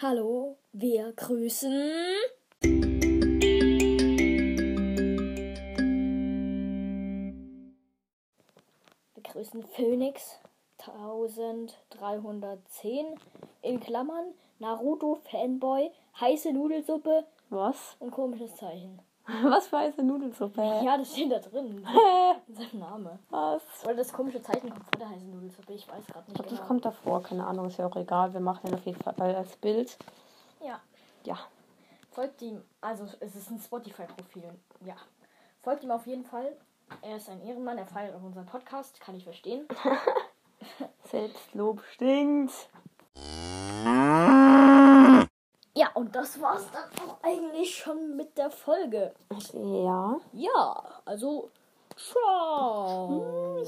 Hallo, wir grüßen. Wir grüßen Phoenix 1310 in Klammern Naruto Fanboy, heiße Nudelsuppe Was? und komisches Zeichen. Was für heiße Nudelsuppe? Ja, das steht da drin. in seinem Name. Was? Oder das komische Zeichen kommt vor der heißen Nudelsuppe. Ich weiß gerade Ich nicht glaube, genau. das kommt davor. Keine Ahnung, ist ja auch egal. Wir machen den auf jeden Fall als Bild. Ja. Ja. Folgt ihm, also es ist ein Spotify-Profil. Ja. Folgt ihm auf jeden Fall. Er ist ein Ehrenmann, er feiert auch unseren Podcast, kann ich verstehen. Selbstlob stinkt. Ja, und das war's dann auch eigentlich schon der Folge. Ja. Ja, also ciao.